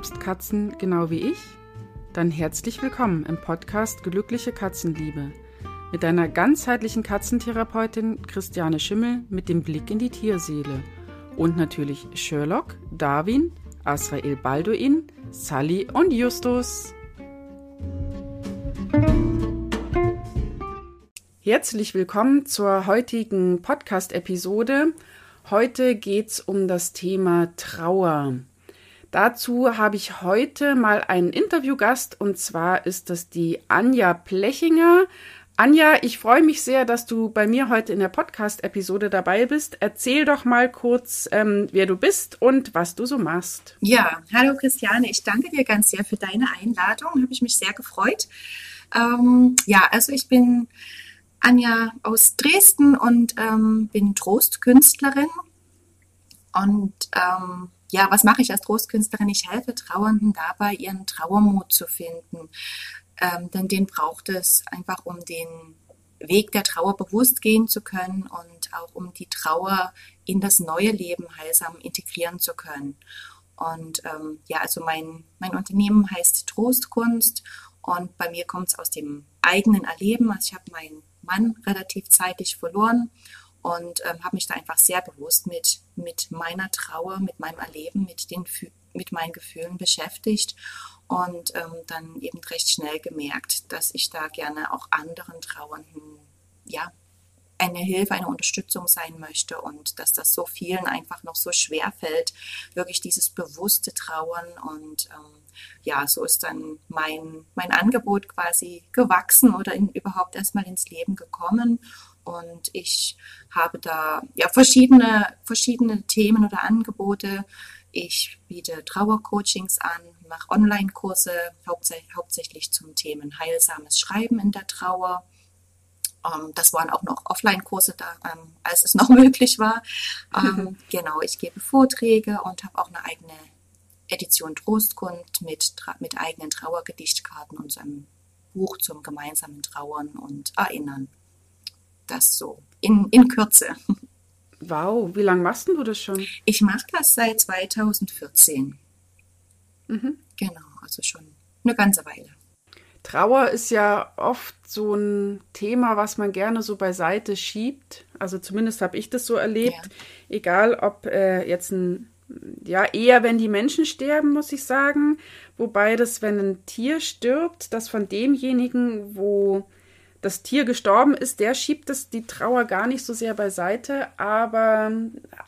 liebst Katzen genau wie ich? Dann herzlich willkommen im Podcast Glückliche Katzenliebe mit deiner ganzheitlichen Katzentherapeutin Christiane Schimmel mit dem Blick in die Tierseele und natürlich Sherlock, Darwin, Asrael Balduin, Sally und Justus. Herzlich willkommen zur heutigen Podcast-Episode. Heute geht es um das Thema Trauer. Dazu habe ich heute mal einen Interviewgast und zwar ist das die Anja Plechinger. Anja, ich freue mich sehr, dass du bei mir heute in der Podcast-Episode dabei bist. Erzähl doch mal kurz, ähm, wer du bist und was du so machst. Ja, hallo Christiane, ich danke dir ganz sehr für deine Einladung. Habe ich mich sehr gefreut. Ähm, ja, also ich bin Anja aus Dresden und ähm, bin Trostkünstlerin. Und ähm, ja, was mache ich als Trostkünstlerin? Ich helfe Trauernden dabei, ihren Trauermut zu finden. Ähm, denn den braucht es einfach, um den Weg der Trauer bewusst gehen zu können und auch um die Trauer in das neue Leben heilsam integrieren zu können. Und ähm, ja, also mein, mein Unternehmen heißt Trostkunst und bei mir kommt es aus dem eigenen Erleben. Also ich habe meinen Mann relativ zeitig verloren und ähm, habe mich da einfach sehr bewusst mit, mit meiner Trauer, mit meinem Erleben, mit, den, mit meinen Gefühlen beschäftigt und ähm, dann eben recht schnell gemerkt, dass ich da gerne auch anderen Trauernden, ja, eine Hilfe, eine Unterstützung sein möchte und dass das so vielen einfach noch so schwer fällt, wirklich dieses bewusste Trauern und ähm, ja, so ist dann mein, mein Angebot quasi gewachsen oder in, überhaupt erstmal ins Leben gekommen und ich habe da ja verschiedene, verschiedene Themen oder Angebote. Ich biete Trauercoachings an, mache Online-Kurse, hauptsächlich, hauptsächlich zum Themen heilsames Schreiben in der Trauer. Ähm, das waren auch noch Offline-Kurse da, ähm, als es noch möglich war. Ähm, genau, ich gebe Vorträge und habe auch eine eigene Edition Trostkund mit, mit eigenen Trauergedichtkarten und so einem Buch zum gemeinsamen Trauern und Erinnern das so in, in Kürze. Wow, wie lange machst du das schon? Ich mache das seit 2014. Mhm. Genau, also schon eine ganze Weile. Trauer ist ja oft so ein Thema, was man gerne so beiseite schiebt. Also zumindest habe ich das so erlebt. Ja. Egal, ob äh, jetzt ein, ja, eher wenn die Menschen sterben, muss ich sagen. Wobei das, wenn ein Tier stirbt, das von demjenigen, wo das Tier gestorben ist, der schiebt das, die Trauer gar nicht so sehr beiseite, aber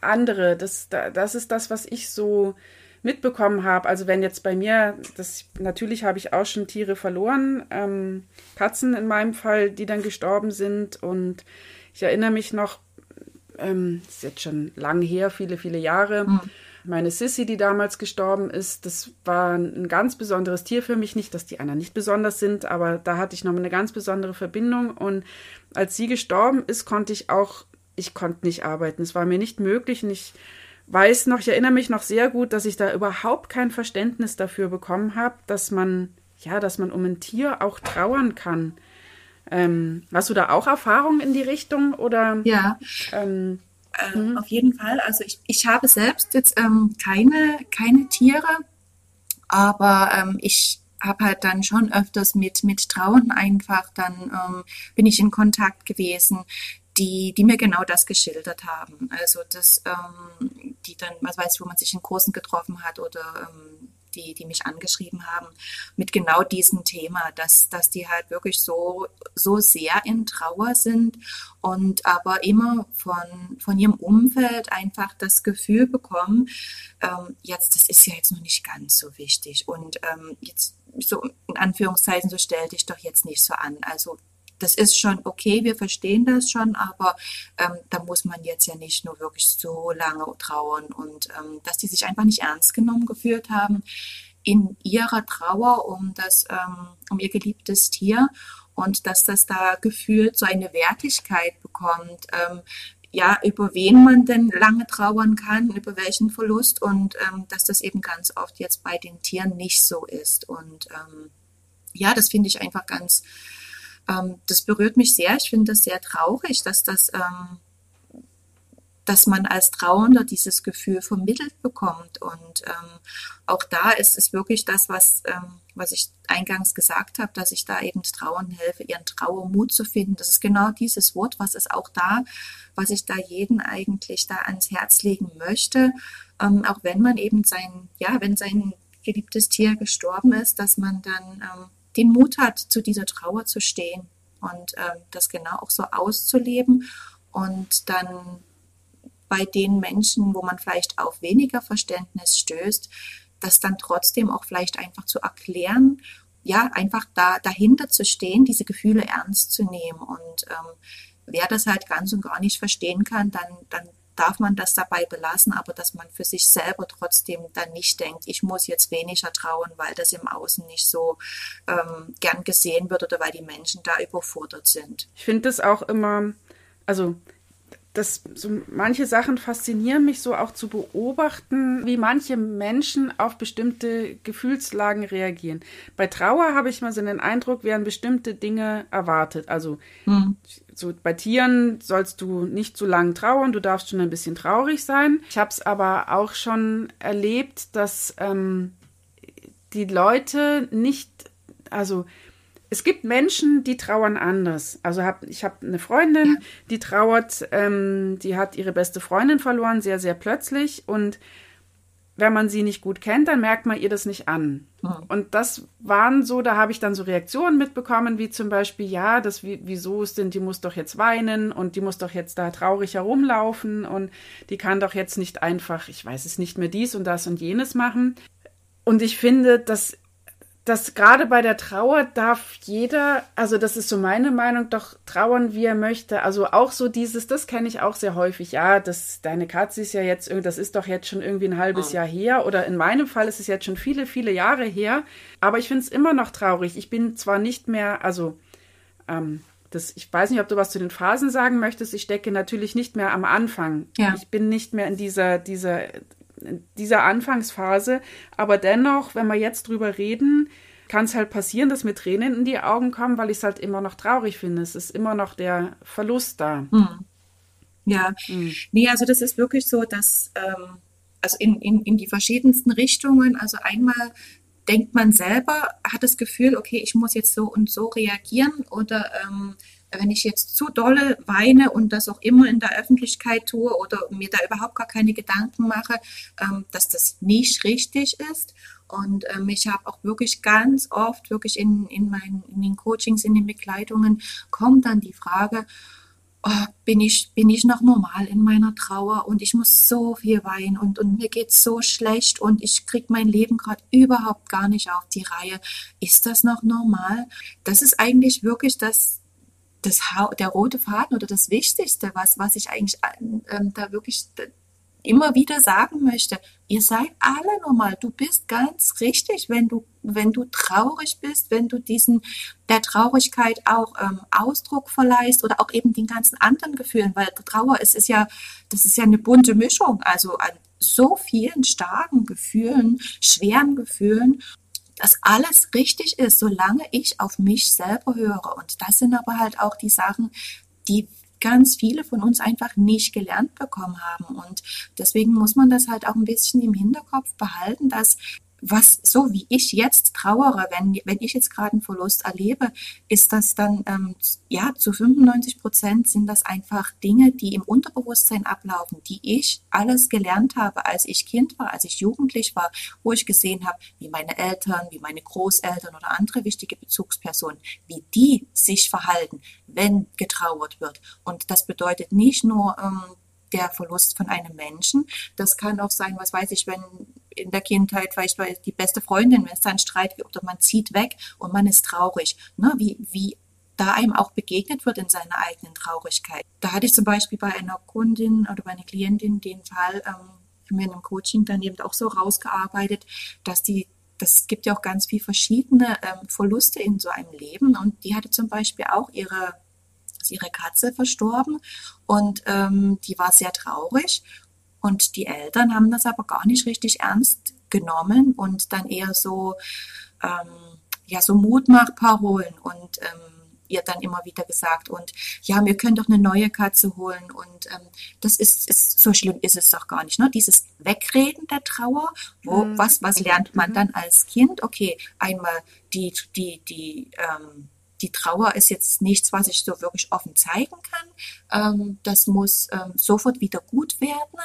andere, das, das ist das, was ich so mitbekommen habe. Also wenn jetzt bei mir, das natürlich habe ich auch schon Tiere verloren, ähm, Katzen in meinem Fall, die dann gestorben sind. Und ich erinnere mich noch, ähm, ist jetzt schon lang her, viele, viele Jahre. Mhm meine Sissy, die damals gestorben ist, das war ein ganz besonderes Tier für mich. Nicht, dass die anderen nicht besonders sind, aber da hatte ich noch eine ganz besondere Verbindung. Und als sie gestorben ist, konnte ich auch, ich konnte nicht arbeiten. Es war mir nicht möglich. Und ich weiß noch, ich erinnere mich noch sehr gut, dass ich da überhaupt kein Verständnis dafür bekommen habe, dass man, ja, dass man um ein Tier auch trauern kann. Ähm, hast du da auch Erfahrungen in die Richtung oder? Ja. Ähm, äh, mhm. Auf jeden Fall. Also ich, ich habe selbst jetzt ähm, keine, keine Tiere, aber ähm, ich habe halt dann schon öfters mit, mit Trauern einfach, dann ähm, bin ich in Kontakt gewesen, die, die mir genau das geschildert haben. Also das, ähm, die dann, was weiß wo man sich in Kursen getroffen hat oder ähm, die, die mich angeschrieben haben, mit genau diesem Thema, dass, dass die halt wirklich so, so sehr in Trauer sind und aber immer von, von ihrem Umfeld einfach das Gefühl bekommen, ähm, jetzt, das ist ja jetzt noch nicht ganz so wichtig und ähm, jetzt so in Anführungszeichen, so stell dich doch jetzt nicht so an. Also das ist schon okay, wir verstehen das schon, aber ähm, da muss man jetzt ja nicht nur wirklich so lange trauern und ähm, dass die sich einfach nicht ernst genommen gefühlt haben in ihrer Trauer um das, ähm, um ihr geliebtes Tier und dass das da gefühlt so eine Wertigkeit bekommt, ähm, ja, über wen man denn lange trauern kann, über welchen Verlust und ähm, dass das eben ganz oft jetzt bei den Tieren nicht so ist. Und ähm, ja, das finde ich einfach ganz, ähm, das berührt mich sehr. Ich finde das sehr traurig, dass das ähm, dass man als Trauernder dieses Gefühl vermittelt bekommt. Und ähm, auch da ist es wirklich das, was, ähm, was ich eingangs gesagt habe, dass ich da eben Trauern helfe, ihren Trauermut zu finden. Das ist genau dieses Wort, was ist auch da, was ich da jeden eigentlich da ans Herz legen möchte. Ähm, auch wenn man eben sein, ja, wenn sein geliebtes Tier gestorben ist, dass man dann ähm, den Mut hat, zu dieser Trauer zu stehen und ähm, das genau auch so auszuleben und dann bei den Menschen, wo man vielleicht auf weniger Verständnis stößt, das dann trotzdem auch vielleicht einfach zu erklären, ja, einfach da dahinter zu stehen, diese Gefühle ernst zu nehmen. Und ähm, wer das halt ganz und gar nicht verstehen kann, dann, dann darf man das dabei belassen, aber dass man für sich selber trotzdem dann nicht denkt, ich muss jetzt weniger trauen, weil das im Außen nicht so ähm, gern gesehen wird oder weil die Menschen da überfordert sind. Ich finde das auch immer, also das, so manche Sachen faszinieren mich so auch zu beobachten, wie manche Menschen auf bestimmte Gefühlslagen reagieren. Bei Trauer habe ich mal so den Eindruck, werden bestimmte Dinge erwartet. Also hm. so bei Tieren sollst du nicht zu lang trauern, du darfst schon ein bisschen traurig sein. Ich habe es aber auch schon erlebt, dass ähm, die Leute nicht, also es gibt Menschen, die trauern anders. Also hab, ich habe eine Freundin, die trauert, ähm, die hat ihre beste Freundin verloren, sehr, sehr plötzlich. Und wenn man sie nicht gut kennt, dann merkt man ihr das nicht an. Mhm. Und das waren so, da habe ich dann so Reaktionen mitbekommen, wie zum Beispiel, ja, das, wieso ist denn, die muss doch jetzt weinen und die muss doch jetzt da traurig herumlaufen und die kann doch jetzt nicht einfach, ich weiß es nicht mehr, dies und das und jenes machen. Und ich finde, das dass gerade bei der Trauer darf jeder, also das ist so meine Meinung, doch trauern, wie er möchte. Also auch so dieses, das kenne ich auch sehr häufig. Ja, das, deine Katze ist ja jetzt, das ist doch jetzt schon irgendwie ein halbes oh. Jahr her. Oder in meinem Fall ist es jetzt schon viele, viele Jahre her. Aber ich finde es immer noch traurig. Ich bin zwar nicht mehr, also, ähm, das, ich weiß nicht, ob du was zu den Phasen sagen möchtest. Ich stecke natürlich nicht mehr am Anfang. Ja. Ich bin nicht mehr in dieser, dieser dieser Anfangsphase. Aber dennoch, wenn wir jetzt drüber reden, kann es halt passieren, dass mir Tränen in die Augen kommen, weil ich es halt immer noch traurig finde. Es ist immer noch der Verlust da. Hm. Ja, hm. nee, also das ist wirklich so, dass, ähm, also in, in, in die verschiedensten Richtungen, also einmal denkt man selber, hat das Gefühl, okay, ich muss jetzt so und so reagieren oder ähm, wenn ich jetzt zu dolle weine und das auch immer in der Öffentlichkeit tue oder mir da überhaupt gar keine Gedanken mache, ähm, dass das nicht richtig ist. Und ähm, ich habe auch wirklich ganz oft, wirklich in, in, meinen, in den Coachings, in den Begleitungen, kommt dann die Frage, bin, ich, bin ich noch normal in meiner Trauer und ich muss so viel weinen und, und mir geht so schlecht und ich kriege mein Leben gerade überhaupt gar nicht auf die Reihe. Ist das noch normal? Das ist eigentlich wirklich das, das der rote Faden oder das Wichtigste, was, was ich eigentlich ähm, da wirklich immer wieder sagen möchte, ihr seid alle normal. Du bist ganz richtig, wenn du, wenn du traurig bist, wenn du diesen, der Traurigkeit auch ähm, Ausdruck verleihst oder auch eben den ganzen anderen Gefühlen, weil Trauer es ist ja, das ist ja eine bunte Mischung, also an so vielen starken Gefühlen, schweren Gefühlen dass alles richtig ist, solange ich auf mich selber höre. Und das sind aber halt auch die Sachen, die ganz viele von uns einfach nicht gelernt bekommen haben. Und deswegen muss man das halt auch ein bisschen im Hinterkopf behalten, dass was so wie ich jetzt trauere, wenn, wenn ich jetzt gerade einen Verlust erlebe, ist das dann, ähm, ja, zu 95 Prozent sind das einfach Dinge, die im Unterbewusstsein ablaufen, die ich alles gelernt habe, als ich Kind war, als ich jugendlich war, wo ich gesehen habe, wie meine Eltern, wie meine Großeltern oder andere wichtige Bezugspersonen, wie die sich verhalten, wenn getrauert wird. Und das bedeutet nicht nur, ähm, der Verlust von einem Menschen. Das kann auch sein, was weiß ich, wenn in der Kindheit vielleicht die beste Freundin, wenn es dann Streit gibt oder man zieht weg und man ist traurig. Ne? Wie, wie da einem auch begegnet wird in seiner eigenen Traurigkeit. Da hatte ich zum Beispiel bei einer Kundin oder bei einer Klientin den Fall, ähm, haben wir in einem Coaching dann eben auch so rausgearbeitet, dass die das gibt ja auch ganz viel verschiedene ähm, Verluste in so einem Leben und die hatte zum Beispiel auch ihre ist ihre Katze verstorben und ähm, die war sehr traurig. Und die Eltern haben das aber gar nicht richtig ernst genommen und dann eher so, ähm, ja, so Mutmachparolen und ähm, ihr dann immer wieder gesagt. Und ja, wir können doch eine neue Katze holen. Und ähm, das ist, ist, so schlimm ist es doch gar nicht. Ne? Dieses Wegreden der Trauer, wo, mhm. was, was lernt man mhm. dann als Kind? Okay, einmal die, die, die, ähm, die Trauer ist jetzt nichts, was ich so wirklich offen zeigen kann. Ähm, das muss ähm, sofort wieder gut werden,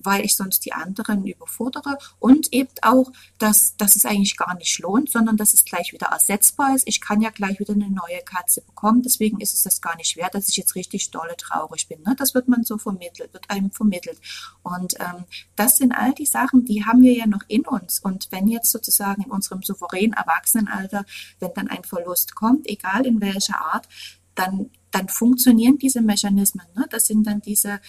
weil ich sonst die anderen überfordere. Und eben auch, dass, dass es eigentlich gar nicht lohnt, sondern dass es gleich wieder ersetzbar ist. Ich kann ja gleich wieder eine neue Katze bekommen. Deswegen ist es das gar nicht wert, dass ich jetzt richtig dolle traurig bin. Ne? Das wird man so vermittelt, wird einem vermittelt. Und ähm, das sind all die Sachen, die haben wir ja noch in uns. Und wenn jetzt sozusagen in unserem souveränen Erwachsenenalter, wenn dann ein Verlust kommt, egal in welcher Art, dann, dann funktionieren diese Mechanismen. Ne? Das sind dann diese,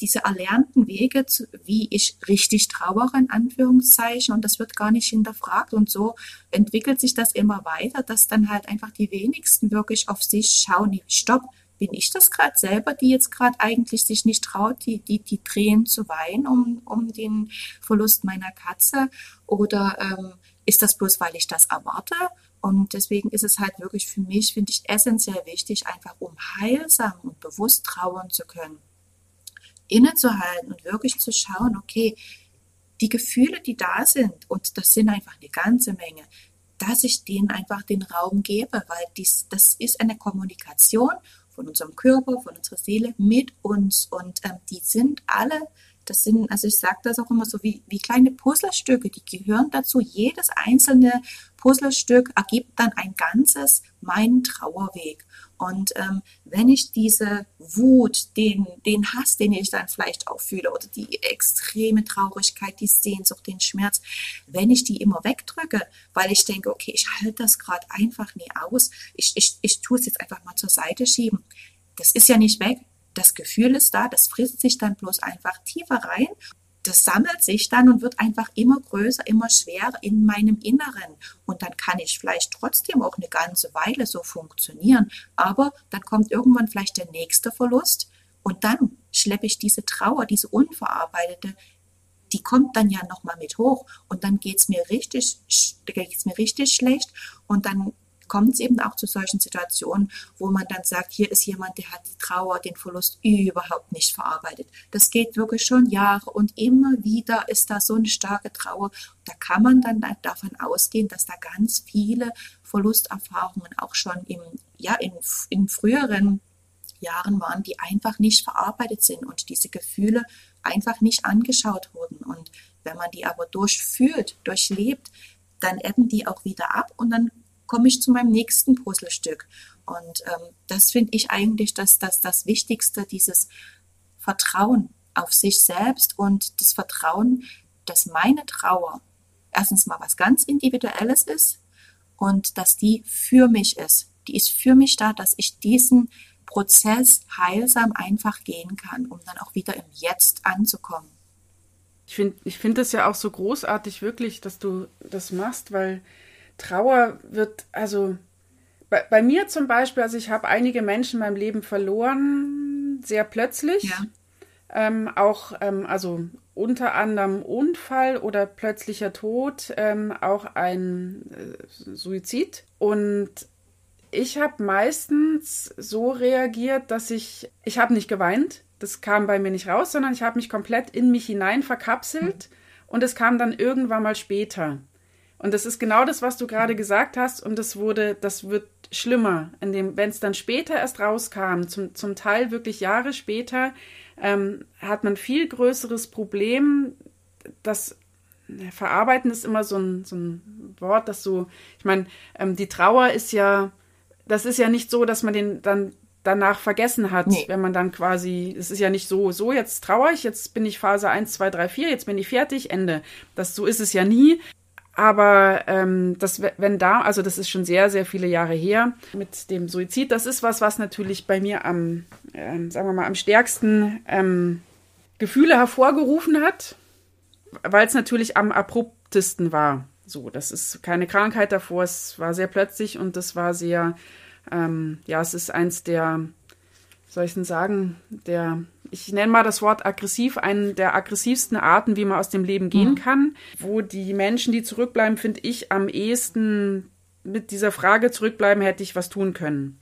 diese erlernten Wege, zu, wie ich richtig trauere, in Anführungszeichen, und das wird gar nicht hinterfragt. Und so entwickelt sich das immer weiter, dass dann halt einfach die wenigsten wirklich auf sich schauen, stopp, bin ich das gerade selber, die jetzt gerade eigentlich sich nicht traut, die, die, die Tränen zu weinen um, um den Verlust meiner Katze? Oder ähm, ist das bloß, weil ich das erwarte? Und deswegen ist es halt wirklich für mich, finde ich, essentiell wichtig, einfach um heilsam und bewusst trauern zu können, innezuhalten und wirklich zu schauen, okay, die Gefühle, die da sind, und das sind einfach eine ganze Menge, dass ich denen einfach den Raum gebe, weil dies, das ist eine Kommunikation von unserem Körper, von unserer Seele mit uns. Und ähm, die sind alle das sind, also ich sage das auch immer so wie, wie kleine Puzzlestücke, die gehören dazu. Jedes einzelne Puzzlestück ergibt dann ein ganzes, meinen Trauerweg. Und ähm, wenn ich diese Wut, den, den Hass, den ich dann vielleicht auch fühle, oder die extreme Traurigkeit, die Sehnsucht, den Schmerz, wenn ich die immer wegdrücke, weil ich denke, okay, ich halte das gerade einfach nie aus, ich, ich, ich tue es jetzt einfach mal zur Seite schieben, das ist ja nicht weg, das Gefühl ist da, das frisst sich dann bloß einfach tiefer rein. Das sammelt sich dann und wird einfach immer größer, immer schwerer in meinem Inneren. Und dann kann ich vielleicht trotzdem auch eine ganze Weile so funktionieren. Aber dann kommt irgendwann vielleicht der nächste Verlust und dann schleppe ich diese Trauer, diese unverarbeitete, die kommt dann ja nochmal mit hoch und dann geht's mir richtig, geht's mir richtig schlecht und dann kommt es eben auch zu solchen Situationen, wo man dann sagt, hier ist jemand, der hat die Trauer, den Verlust überhaupt nicht verarbeitet. Das geht wirklich schon Jahre und immer wieder ist da so eine starke Trauer. Da kann man dann davon ausgehen, dass da ganz viele Verlusterfahrungen auch schon im, ja, in, in früheren Jahren waren, die einfach nicht verarbeitet sind und diese Gefühle einfach nicht angeschaut wurden. Und wenn man die aber durchfühlt, durchlebt, dann ebben die auch wieder ab und dann komme ich zu meinem nächsten Puzzlestück. Und ähm, das finde ich eigentlich das, das, das Wichtigste, dieses Vertrauen auf sich selbst und das Vertrauen, dass meine Trauer erstens mal was ganz Individuelles ist und dass die für mich ist. Die ist für mich da, dass ich diesen Prozess heilsam einfach gehen kann, um dann auch wieder im Jetzt anzukommen. Ich finde ich find ja auch so großartig, wirklich, dass du das machst, weil Trauer wird, also bei, bei mir zum Beispiel, also ich habe einige Menschen in meinem Leben verloren, sehr plötzlich. Ja. Ähm, auch, ähm, also unter anderem Unfall oder plötzlicher Tod, ähm, auch ein äh, Suizid. Und ich habe meistens so reagiert, dass ich, ich habe nicht geweint, das kam bei mir nicht raus, sondern ich habe mich komplett in mich hinein verkapselt mhm. und es kam dann irgendwann mal später. Und das ist genau das, was du gerade gesagt hast. Und das wurde, das wird schlimmer, wenn es dann später erst rauskam, zum, zum Teil wirklich Jahre später, ähm, hat man viel größeres Problem. Das Verarbeiten ist immer so ein, so ein Wort, das so, ich meine, ähm, die Trauer ist ja, das ist ja nicht so, dass man den dann danach vergessen hat, nee. wenn man dann quasi, es ist ja nicht so, so jetzt trauere ich, jetzt bin ich Phase 1, 2, 3, 4, jetzt bin ich fertig, Ende. Das, so ist es ja nie. Aber ähm, das, wenn da, also das ist schon sehr, sehr viele Jahre her mit dem Suizid, das ist was, was natürlich bei mir am, ähm, sagen wir mal, am stärksten ähm, Gefühle hervorgerufen hat, weil es natürlich am abruptesten war. So, das ist keine Krankheit davor, es war sehr plötzlich und das war sehr, ähm, ja, es ist eins der soll ich denn sagen, der, ich nenne mal das Wort aggressiv, einen der aggressivsten Arten, wie man aus dem Leben gehen mhm. kann, wo die Menschen, die zurückbleiben, finde ich, am ehesten mit dieser Frage zurückbleiben, hätte ich was tun können.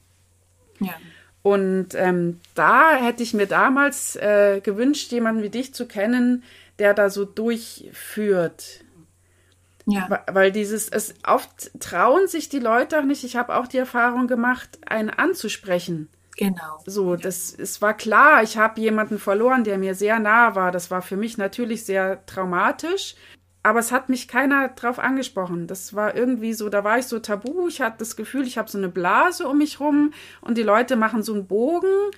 Ja. Und ähm, da hätte ich mir damals äh, gewünscht, jemanden wie dich zu kennen, der da so durchführt. Ja. Weil dieses, es oft trauen sich die Leute auch nicht. Ich habe auch die Erfahrung gemacht, einen anzusprechen. Genau. So, das, es war klar, ich habe jemanden verloren, der mir sehr nah war. Das war für mich natürlich sehr traumatisch. Aber es hat mich keiner drauf angesprochen. Das war irgendwie so, da war ich so tabu. Ich hatte das Gefühl, ich habe so eine Blase um mich rum und die Leute machen so einen Bogen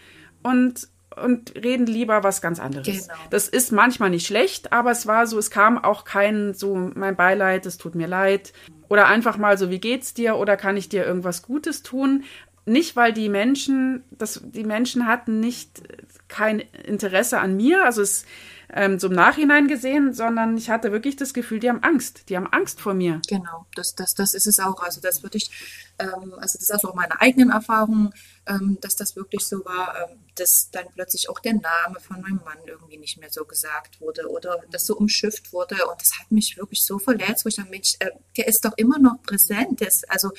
und, und reden lieber was ganz anderes. Genau. Das ist manchmal nicht schlecht, aber es war so, es kam auch kein so, mein Beileid, es tut mir leid. Oder einfach mal so, wie geht's dir? Oder kann ich dir irgendwas Gutes tun? Nicht, weil die Menschen, das, die Menschen hatten nicht kein Interesse an mir. Also es, ähm, so im Nachhinein gesehen, sondern ich hatte wirklich das Gefühl, die haben Angst. Die haben Angst vor mir. Genau, das, das, das ist es auch. Also das würde ich, ähm, also das ist auch meine eigenen Erfahrungen, ähm, dass das wirklich so war, ähm, dass dann plötzlich auch der Name von meinem Mann irgendwie nicht mehr so gesagt wurde oder das so umschifft wurde. Und das hat mich wirklich so verletzt, wo ich dachte, Mensch, äh, der ist doch immer noch präsent. Der ist, also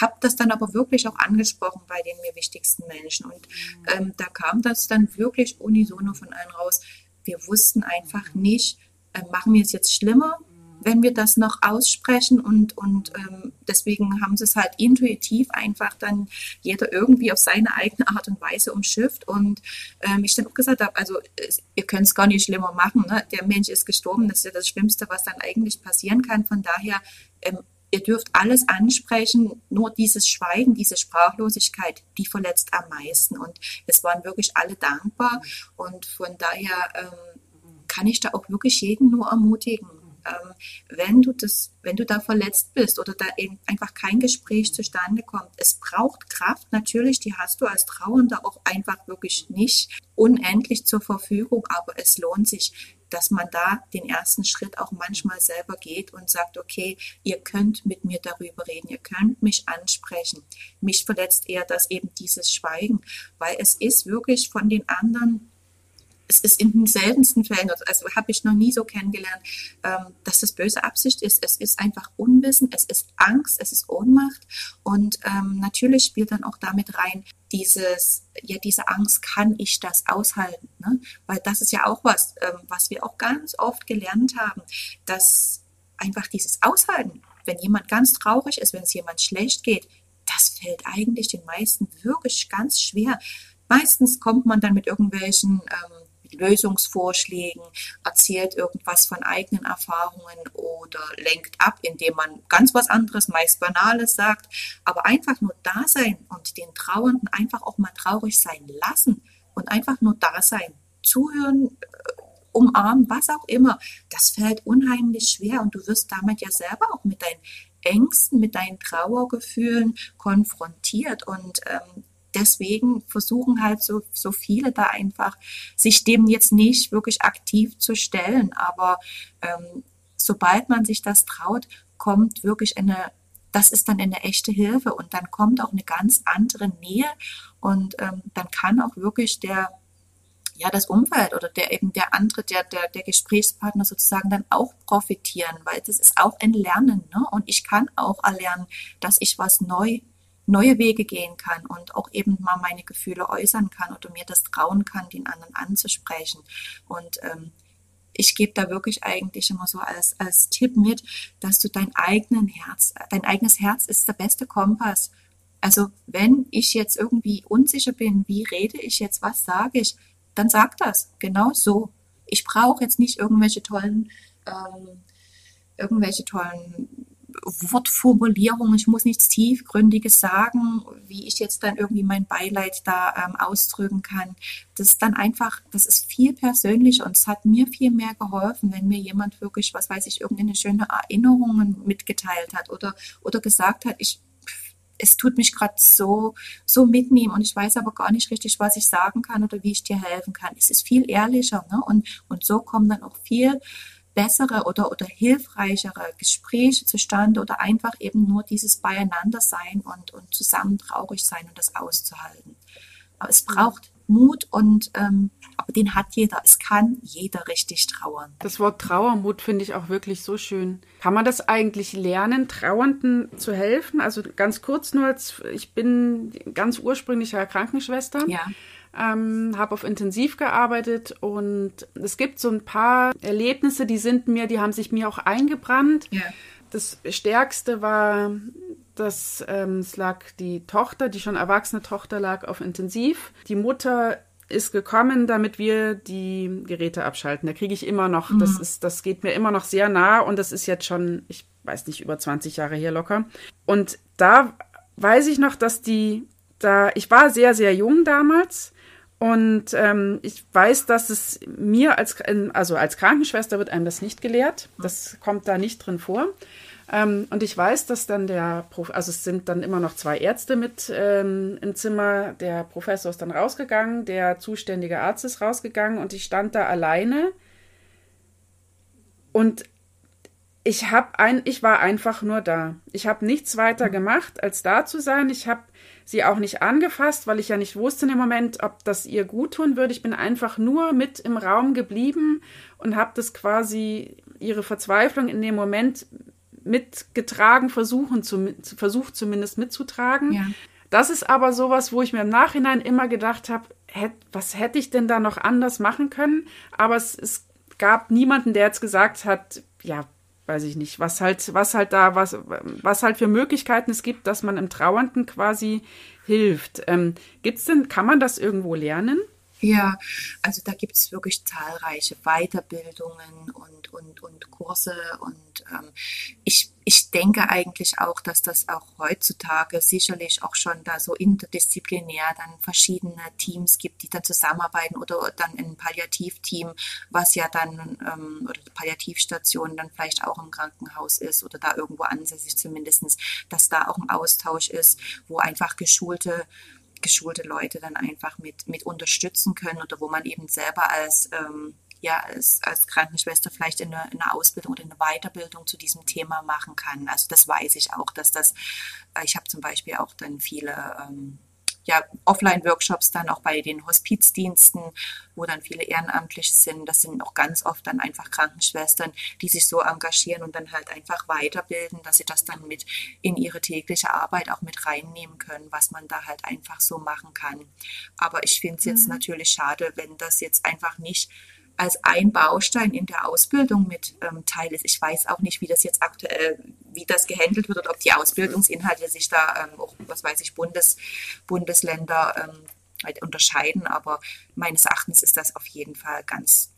habe das dann aber wirklich auch angesprochen bei den mir wichtigsten Menschen. Und ähm, da kam das dann wirklich unisono von allen raus. Wir wussten einfach nicht, äh, machen wir es jetzt schlimmer, wenn wir das noch aussprechen? Und, und ähm, deswegen haben sie es halt intuitiv einfach dann jeder irgendwie auf seine eigene Art und Weise umschifft. Und ähm, ich dann auch gesagt habe, also ihr könnt es gar nicht schlimmer machen, ne? der Mensch ist gestorben, das ist ja das Schlimmste, was dann eigentlich passieren kann, von daher ähm, ihr dürft alles ansprechen, nur dieses Schweigen, diese Sprachlosigkeit, die verletzt am meisten. Und es waren wirklich alle dankbar. Und von daher ähm, kann ich da auch wirklich jeden nur ermutigen. Ähm, wenn du das, wenn du da verletzt bist oder da eben einfach kein Gespräch zustande kommt, es braucht Kraft, natürlich, die hast du als Trauernder auch einfach wirklich nicht unendlich zur Verfügung, aber es lohnt sich, dass man da den ersten Schritt auch manchmal selber geht und sagt, okay, ihr könnt mit mir darüber reden, ihr könnt mich ansprechen. Mich verletzt eher das eben dieses Schweigen, weil es ist wirklich von den anderen es ist in den seltensten Fällen, also habe ich noch nie so kennengelernt, ähm, dass das böse Absicht ist. Es ist einfach Unwissen, es ist Angst, es ist Ohnmacht und ähm, natürlich spielt dann auch damit rein dieses, ja, diese Angst, kann ich das aushalten? Ne? Weil das ist ja auch was, ähm, was wir auch ganz oft gelernt haben, dass einfach dieses Aushalten, wenn jemand ganz traurig ist, wenn es jemand schlecht geht, das fällt eigentlich den meisten wirklich ganz schwer. Meistens kommt man dann mit irgendwelchen ähm, Lösungsvorschlägen, erzählt irgendwas von eigenen Erfahrungen oder lenkt ab, indem man ganz was anderes, meist Banales sagt. Aber einfach nur da sein und den Trauernden einfach auch mal traurig sein lassen und einfach nur da sein, zuhören, äh, umarmen, was auch immer, das fällt unheimlich schwer und du wirst damit ja selber auch mit deinen Ängsten, mit deinen Trauergefühlen konfrontiert. Und ähm, deswegen versuchen halt so, so viele da einfach, sich dem jetzt nicht wirklich aktiv zu stellen. Aber ähm, sobald man sich das traut, kommt wirklich eine, das ist dann eine echte Hilfe und dann kommt auch eine ganz andere Nähe und ähm, dann kann auch wirklich der ja, das Umfeld oder der eben der andere, der, der, der Gesprächspartner sozusagen dann auch profitieren, weil das ist auch ein Lernen. Ne? Und ich kann auch erlernen, dass ich was neu neue Wege gehen kann und auch eben mal meine Gefühle äußern kann oder mir das trauen kann, den anderen anzusprechen. Und ähm, ich gebe da wirklich eigentlich immer so als, als Tipp mit, dass du dein eigenen Herz, dein eigenes Herz ist der beste Kompass. Also wenn ich jetzt irgendwie unsicher bin, wie rede ich jetzt, was sage ich, dann sag das genau so. Ich brauche jetzt nicht irgendwelche tollen, ähm, irgendwelche tollen Wortformulierung, ich muss nichts Tiefgründiges sagen, wie ich jetzt dann irgendwie mein Beileid da ähm, ausdrücken kann. Das ist dann einfach, das ist viel persönlicher und es hat mir viel mehr geholfen, wenn mir jemand wirklich, was weiß ich, irgendeine schöne Erinnerung mitgeteilt hat oder, oder gesagt hat, ich es tut mich gerade so, so mitnehmen und ich weiß aber gar nicht richtig, was ich sagen kann oder wie ich dir helfen kann. Es ist viel ehrlicher ne? und, und so kommen dann auch viel bessere oder, oder hilfreichere Gespräche zustande oder einfach eben nur dieses Beieinander sein und, und zusammen traurig sein und das auszuhalten. Aber es braucht Mut und ähm, aber den hat jeder. Es kann jeder richtig trauern. Das Wort Trauermut finde ich auch wirklich so schön. Kann man das eigentlich lernen, Trauernden zu helfen? Also ganz kurz nur, ich bin ganz ursprünglicher Krankenschwester. Ja. Ähm, habe auf Intensiv gearbeitet und es gibt so ein paar Erlebnisse, die sind mir, die haben sich mir auch eingebrannt. Ja. Das Stärkste war, dass ähm, es lag die Tochter, die schon erwachsene Tochter lag auf Intensiv. Die Mutter ist gekommen, damit wir die Geräte abschalten. Da kriege ich immer noch, mhm. das ist, das geht mir immer noch sehr nah und das ist jetzt schon, ich weiß nicht, über 20 Jahre hier locker. Und da weiß ich noch, dass die da, ich war sehr, sehr jung damals und ähm, ich weiß, dass es mir als, also als Krankenschwester wird einem das nicht gelehrt. Das kommt da nicht drin vor. Ähm, und ich weiß, dass dann der, Prof also es sind dann immer noch zwei Ärzte mit ähm, im Zimmer. Der Professor ist dann rausgegangen, der zuständige Arzt ist rausgegangen und ich stand da alleine. Und ich habe ein, ich war einfach nur da. Ich habe nichts weiter gemacht, als da zu sein. Ich habe sie auch nicht angefasst, weil ich ja nicht wusste in dem Moment, ob das ihr gut tun würde. Ich bin einfach nur mit im Raum geblieben und habe das quasi ihre Verzweiflung in dem Moment mitgetragen, versuchen zu, versucht zumindest mitzutragen. Ja. Das ist aber sowas, wo ich mir im Nachhinein immer gedacht habe, was hätte ich denn da noch anders machen können? Aber es, es gab niemanden, der jetzt gesagt hat, ja, weiß ich nicht, was halt, was halt da, was, was halt für Möglichkeiten es gibt, dass man im Trauernden quasi hilft. Ähm, gibt's denn, kann man das irgendwo lernen? Ja, also da gibt es wirklich zahlreiche Weiterbildungen und, und, und Kurse und ähm, ich, ich denke eigentlich auch, dass das auch heutzutage sicherlich auch schon da so interdisziplinär dann verschiedene Teams gibt, die dann zusammenarbeiten oder dann ein Palliativteam, was ja dann ähm, oder Palliativstation dann vielleicht auch im Krankenhaus ist oder da irgendwo ansässig zumindestens, dass da auch ein Austausch ist, wo einfach geschulte geschulte Leute dann einfach mit, mit unterstützen können oder wo man eben selber als, ähm, ja, als, als Krankenschwester vielleicht in eine, in eine Ausbildung oder eine Weiterbildung zu diesem Thema machen kann. Also das weiß ich auch, dass das, äh, ich habe zum Beispiel auch dann viele ähm, ja, Offline-Workshops dann auch bei den Hospizdiensten, wo dann viele Ehrenamtliche sind. Das sind auch ganz oft dann einfach Krankenschwestern, die sich so engagieren und dann halt einfach weiterbilden, dass sie das dann mit in ihre tägliche Arbeit auch mit reinnehmen können, was man da halt einfach so machen kann. Aber ich finde es jetzt mhm. natürlich schade, wenn das jetzt einfach nicht als ein Baustein in der Ausbildung mit ähm, Teil ist. Ich weiß auch nicht, wie das jetzt aktuell, wie das gehandelt wird oder ob die Ausbildungsinhalte sich da ähm, auch, was weiß ich, Bundes, Bundesländer ähm, halt unterscheiden. Aber meines Erachtens ist das auf jeden Fall ganz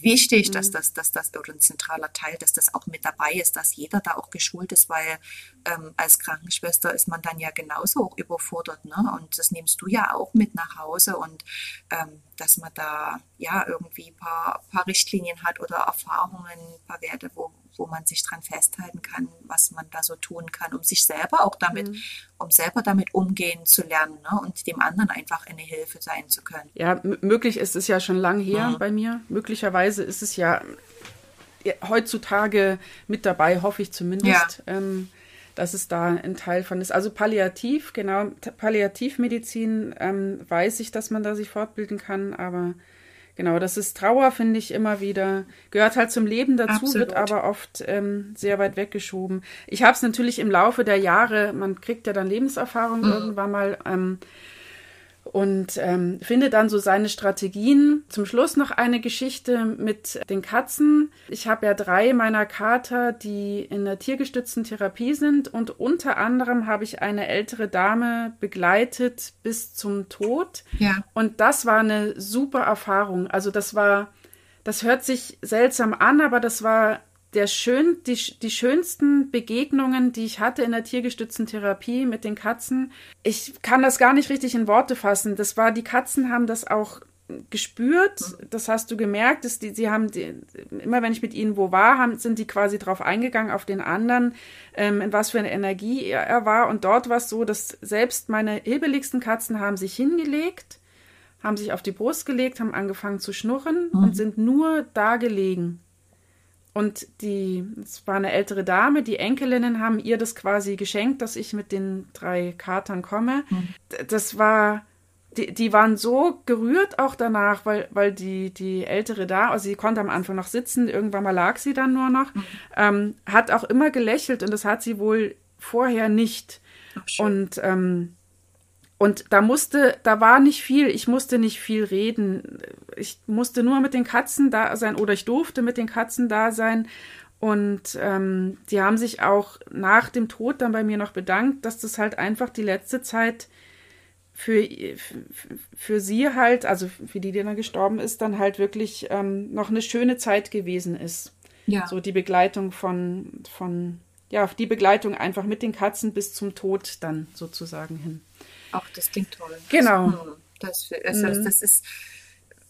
wichtig, mhm. dass das, dass das oder ein zentraler Teil, dass das auch mit dabei ist, dass jeder da auch geschult ist, weil ähm, als Krankenschwester ist man dann ja genauso auch überfordert, ne? Und das nimmst du ja auch mit nach Hause und ähm, dass man da ja irgendwie ein paar, paar Richtlinien hat oder Erfahrungen, ein paar Werte, wo, wo man sich dran festhalten kann, was man da so tun kann, um sich selber auch damit, mhm. um selber damit umgehen zu lernen ne? und dem anderen einfach eine Hilfe sein zu können. Ja, möglich ist es ja schon lang her mhm. bei mir. Möglicherweise ist es ja heutzutage mit dabei, hoffe ich zumindest. Ja. Ähm, dass es da ein Teil von ist. Also Palliativ, genau, Palliativmedizin ähm, weiß ich, dass man da sich fortbilden kann, aber Genau, das ist Trauer, finde ich immer wieder. Gehört halt zum Leben dazu, Absolut. wird aber oft ähm, sehr weit weggeschoben. Ich habe es natürlich im Laufe der Jahre, man kriegt ja dann Lebenserfahrung mhm. irgendwann mal, ähm, und ähm, finde dann so seine Strategien. Zum Schluss noch eine Geschichte mit den Katzen. Ich habe ja drei meiner Kater, die in der tiergestützten Therapie sind und unter anderem habe ich eine ältere Dame begleitet bis zum Tod. Ja. Und das war eine super Erfahrung. Also das war, das hört sich seltsam an, aber das war der schön, die, die schönsten Begegnungen, die ich hatte in der tiergestützten Therapie mit den Katzen. Ich kann das gar nicht richtig in Worte fassen. Das war, die Katzen haben das auch gespürt, das hast du gemerkt, dass die, sie haben die, immer wenn ich mit ihnen wo war, haben, sind die quasi drauf eingegangen auf den anderen, ähm, in was für eine Energie er, er war. Und dort war es so, dass selbst meine hebeligsten Katzen haben sich hingelegt, haben sich auf die Brust gelegt, haben angefangen zu schnurren mhm. und sind nur da gelegen. Und die, es war eine ältere Dame, die Enkelinnen haben ihr das quasi geschenkt, dass ich mit den drei Katern komme. Mhm. Das war die, die waren so gerührt auch danach, weil, weil die, die ältere da, also sie konnte am Anfang noch sitzen, irgendwann mal lag sie dann nur noch, mhm. ähm, hat auch immer gelächelt und das hat sie wohl vorher nicht. Ach, und ähm, und da musste, da war nicht viel, ich musste nicht viel reden. Ich musste nur mit den Katzen da sein oder ich durfte mit den Katzen da sein. Und ähm, die haben sich auch nach dem Tod dann bei mir noch bedankt, dass das halt einfach die letzte Zeit für, für sie halt, also für die, die dann gestorben ist, dann halt wirklich ähm, noch eine schöne Zeit gewesen ist. Ja. So die Begleitung von, von, ja, die Begleitung einfach mit den Katzen bis zum Tod dann sozusagen hin. Ach, das klingt toll. Genau. Das, also, mhm. das ist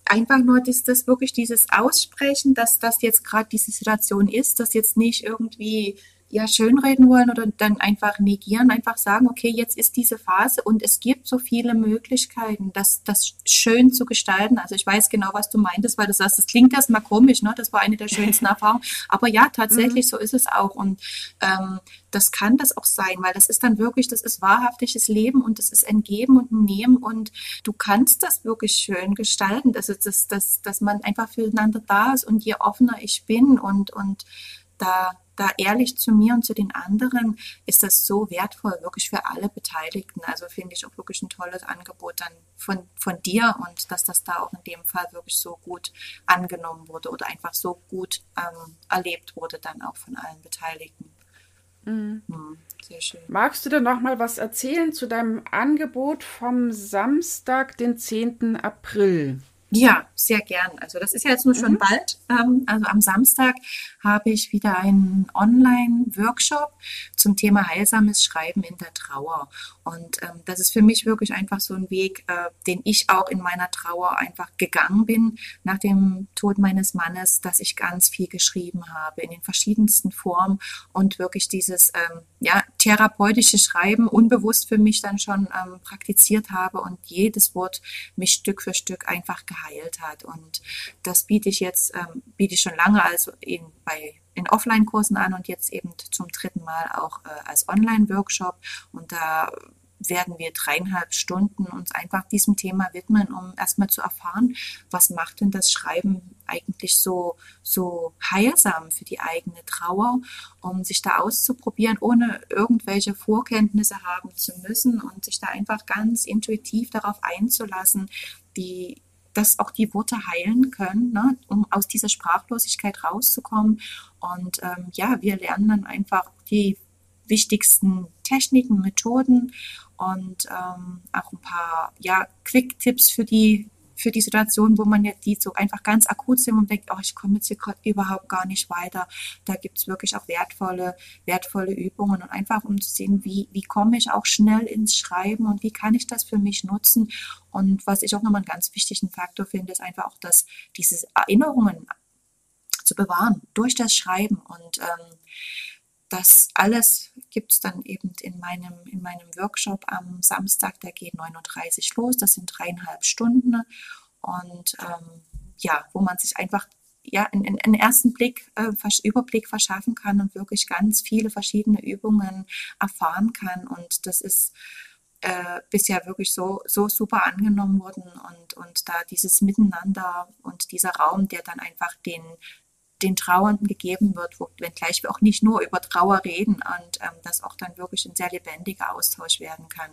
einfach nur das, das wirklich dieses Aussprechen, dass das jetzt gerade diese Situation ist, dass jetzt nicht irgendwie ja schönreden wollen oder dann einfach negieren, einfach sagen, okay, jetzt ist diese Phase und es gibt so viele Möglichkeiten, das, das schön zu gestalten. Also ich weiß genau, was du meintest, weil du sagst, das klingt erstmal komisch, ne? Das war eine der schönsten Erfahrungen. Aber ja, tatsächlich, mhm. so ist es auch. Und ähm, das kann das auch sein, weil das ist dann wirklich, das ist wahrhaftiges Leben und das ist ein Geben und ein Nehmen und du kannst das wirklich schön gestalten. Also das, das, dass man einfach füreinander da ist und je offener ich bin und, und da da ehrlich zu mir und zu den anderen, ist das so wertvoll, wirklich für alle Beteiligten. Also finde ich auch wirklich ein tolles Angebot dann von, von dir und dass das da auch in dem Fall wirklich so gut angenommen wurde oder einfach so gut ähm, erlebt wurde dann auch von allen Beteiligten. Mhm. Mhm, sehr schön. Magst du denn noch mal was erzählen zu deinem Angebot vom Samstag, den 10. April? Ja, sehr gern. Also das ist ja jetzt nur schon mhm. bald. Ähm, also am Samstag habe ich wieder einen Online-Workshop zum Thema heilsames Schreiben in der Trauer. Und ähm, das ist für mich wirklich einfach so ein Weg, äh, den ich auch in meiner Trauer einfach gegangen bin nach dem Tod meines Mannes, dass ich ganz viel geschrieben habe in den verschiedensten Formen und wirklich dieses ähm, ja, therapeutische Schreiben unbewusst für mich dann schon ähm, praktiziert habe und jedes Wort mich Stück für Stück einfach geheilt hat. Und das biete ich jetzt, ähm, biete ich schon lange also in, bei in Offline-Kursen an und jetzt eben zum dritten Mal auch äh, als Online-Workshop. Und da werden wir dreieinhalb Stunden uns einfach diesem Thema widmen, um erstmal zu erfahren, was macht denn das Schreiben eigentlich so, so heilsam für die eigene Trauer, um sich da auszuprobieren, ohne irgendwelche Vorkenntnisse haben zu müssen und sich da einfach ganz intuitiv darauf einzulassen, die dass auch die Worte heilen können, ne, um aus dieser Sprachlosigkeit rauszukommen. Und ähm, ja, wir lernen dann einfach die wichtigsten Techniken, Methoden und ähm, auch ein paar ja, Quick-Tipps für die für die Situation, wo man jetzt die so einfach ganz akut sind und denkt, oh, ich komme jetzt hier gerade überhaupt gar nicht weiter. Da gibt es wirklich auch wertvolle, wertvolle Übungen und einfach um zu sehen, wie, wie komme ich auch schnell ins Schreiben und wie kann ich das für mich nutzen. Und was ich auch nochmal einen ganz wichtigen Faktor finde, ist einfach auch, dass diese Erinnerungen zu bewahren durch das Schreiben und ähm, das alles gibt es dann eben in meinem, in meinem Workshop am Samstag, der geht 39 los. Das sind dreieinhalb Stunden. Und ähm, ja, wo man sich einfach ja, einen, einen ersten Blick, äh, Überblick verschaffen kann und wirklich ganz viele verschiedene Übungen erfahren kann. Und das ist äh, bisher wirklich so, so super angenommen worden und, und da dieses Miteinander und dieser Raum, der dann einfach den den Trauernden gegeben wird, wo, wenngleich wir auch nicht nur über Trauer reden und ähm, das auch dann wirklich ein sehr lebendiger Austausch werden kann.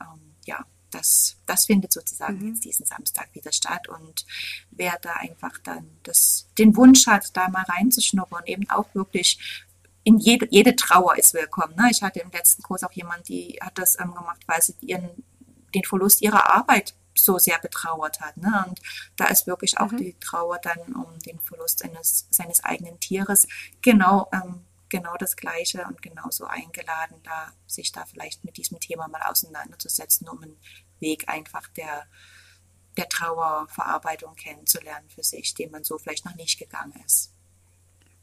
Ähm, ja, das, das findet sozusagen mhm. jetzt diesen Samstag wieder statt und wer da einfach dann das, den Wunsch hat, da mal reinzuschnuppern, eben auch wirklich in jede, jede Trauer ist willkommen. Ne? Ich hatte im letzten Kurs auch jemand, die hat das ähm, gemacht, weil sie ihren, den Verlust ihrer Arbeit so sehr betrauert hat. Ne? Und da ist wirklich auch mhm. die Trauer dann um den Verlust eines, seines eigenen Tieres genau, ähm, genau das Gleiche und genauso eingeladen, da sich da vielleicht mit diesem Thema mal auseinanderzusetzen, um einen Weg einfach der, der Trauerverarbeitung kennenzulernen für sich, den man so vielleicht noch nicht gegangen ist.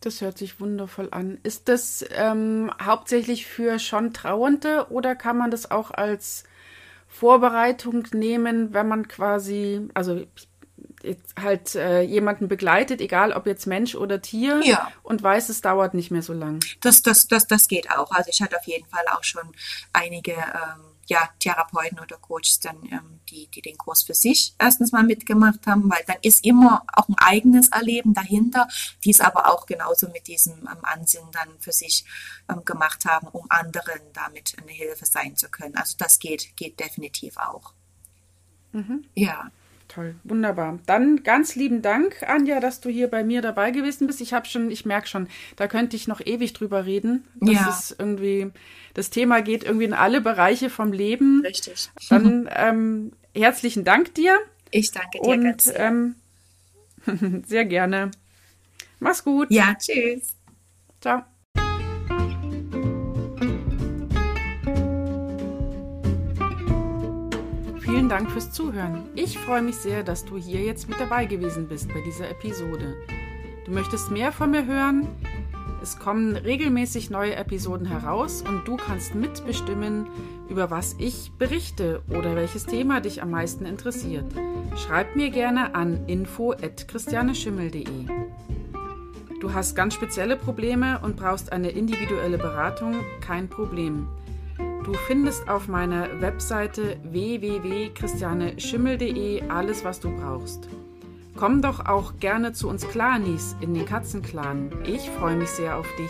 Das hört sich wundervoll an. Ist das ähm, hauptsächlich für schon Trauernde oder kann man das auch als Vorbereitung nehmen, wenn man quasi, also halt äh, jemanden begleitet, egal ob jetzt Mensch oder Tier, ja. und weiß, es dauert nicht mehr so lang. Das, das, das, das geht auch. Also ich hatte auf jeden Fall auch schon einige ähm, ja, Therapeuten oder Coaches dann, ähm, die, die den Kurs für sich erstens mal mitgemacht haben, weil dann ist immer auch ein eigenes Erleben dahinter, die es aber auch genauso mit diesem ähm, Ansinnen dann für sich ähm, gemacht haben, um anderen damit eine Hilfe sein zu können. Also das geht, geht definitiv auch. Mhm. Ja. Toll, wunderbar. Dann ganz lieben Dank, Anja, dass du hier bei mir dabei gewesen bist. Ich habe schon, ich merke schon, da könnte ich noch ewig drüber reden. Das ja. ist irgendwie, das Thema geht irgendwie in alle Bereiche vom Leben. Richtig. Dann ähm, herzlichen Dank dir. Ich danke dir Und, ganz sehr. Ähm, sehr gerne. Mach's gut. Ja, tschüss. Ciao. Vielen Dank fürs Zuhören. Ich freue mich sehr, dass du hier jetzt mit dabei gewesen bist bei dieser Episode. Du möchtest mehr von mir hören? Es kommen regelmäßig neue Episoden heraus und du kannst mitbestimmen, über was ich berichte oder welches Thema dich am meisten interessiert. Schreib mir gerne an info@christianeschimmel.de. Du hast ganz spezielle Probleme und brauchst eine individuelle Beratung? Kein Problem. Du findest auf meiner Webseite www.christianeschimmel.de alles, was du brauchst. Komm doch auch gerne zu uns Clanis in den Katzenclan. Ich freue mich sehr auf dich.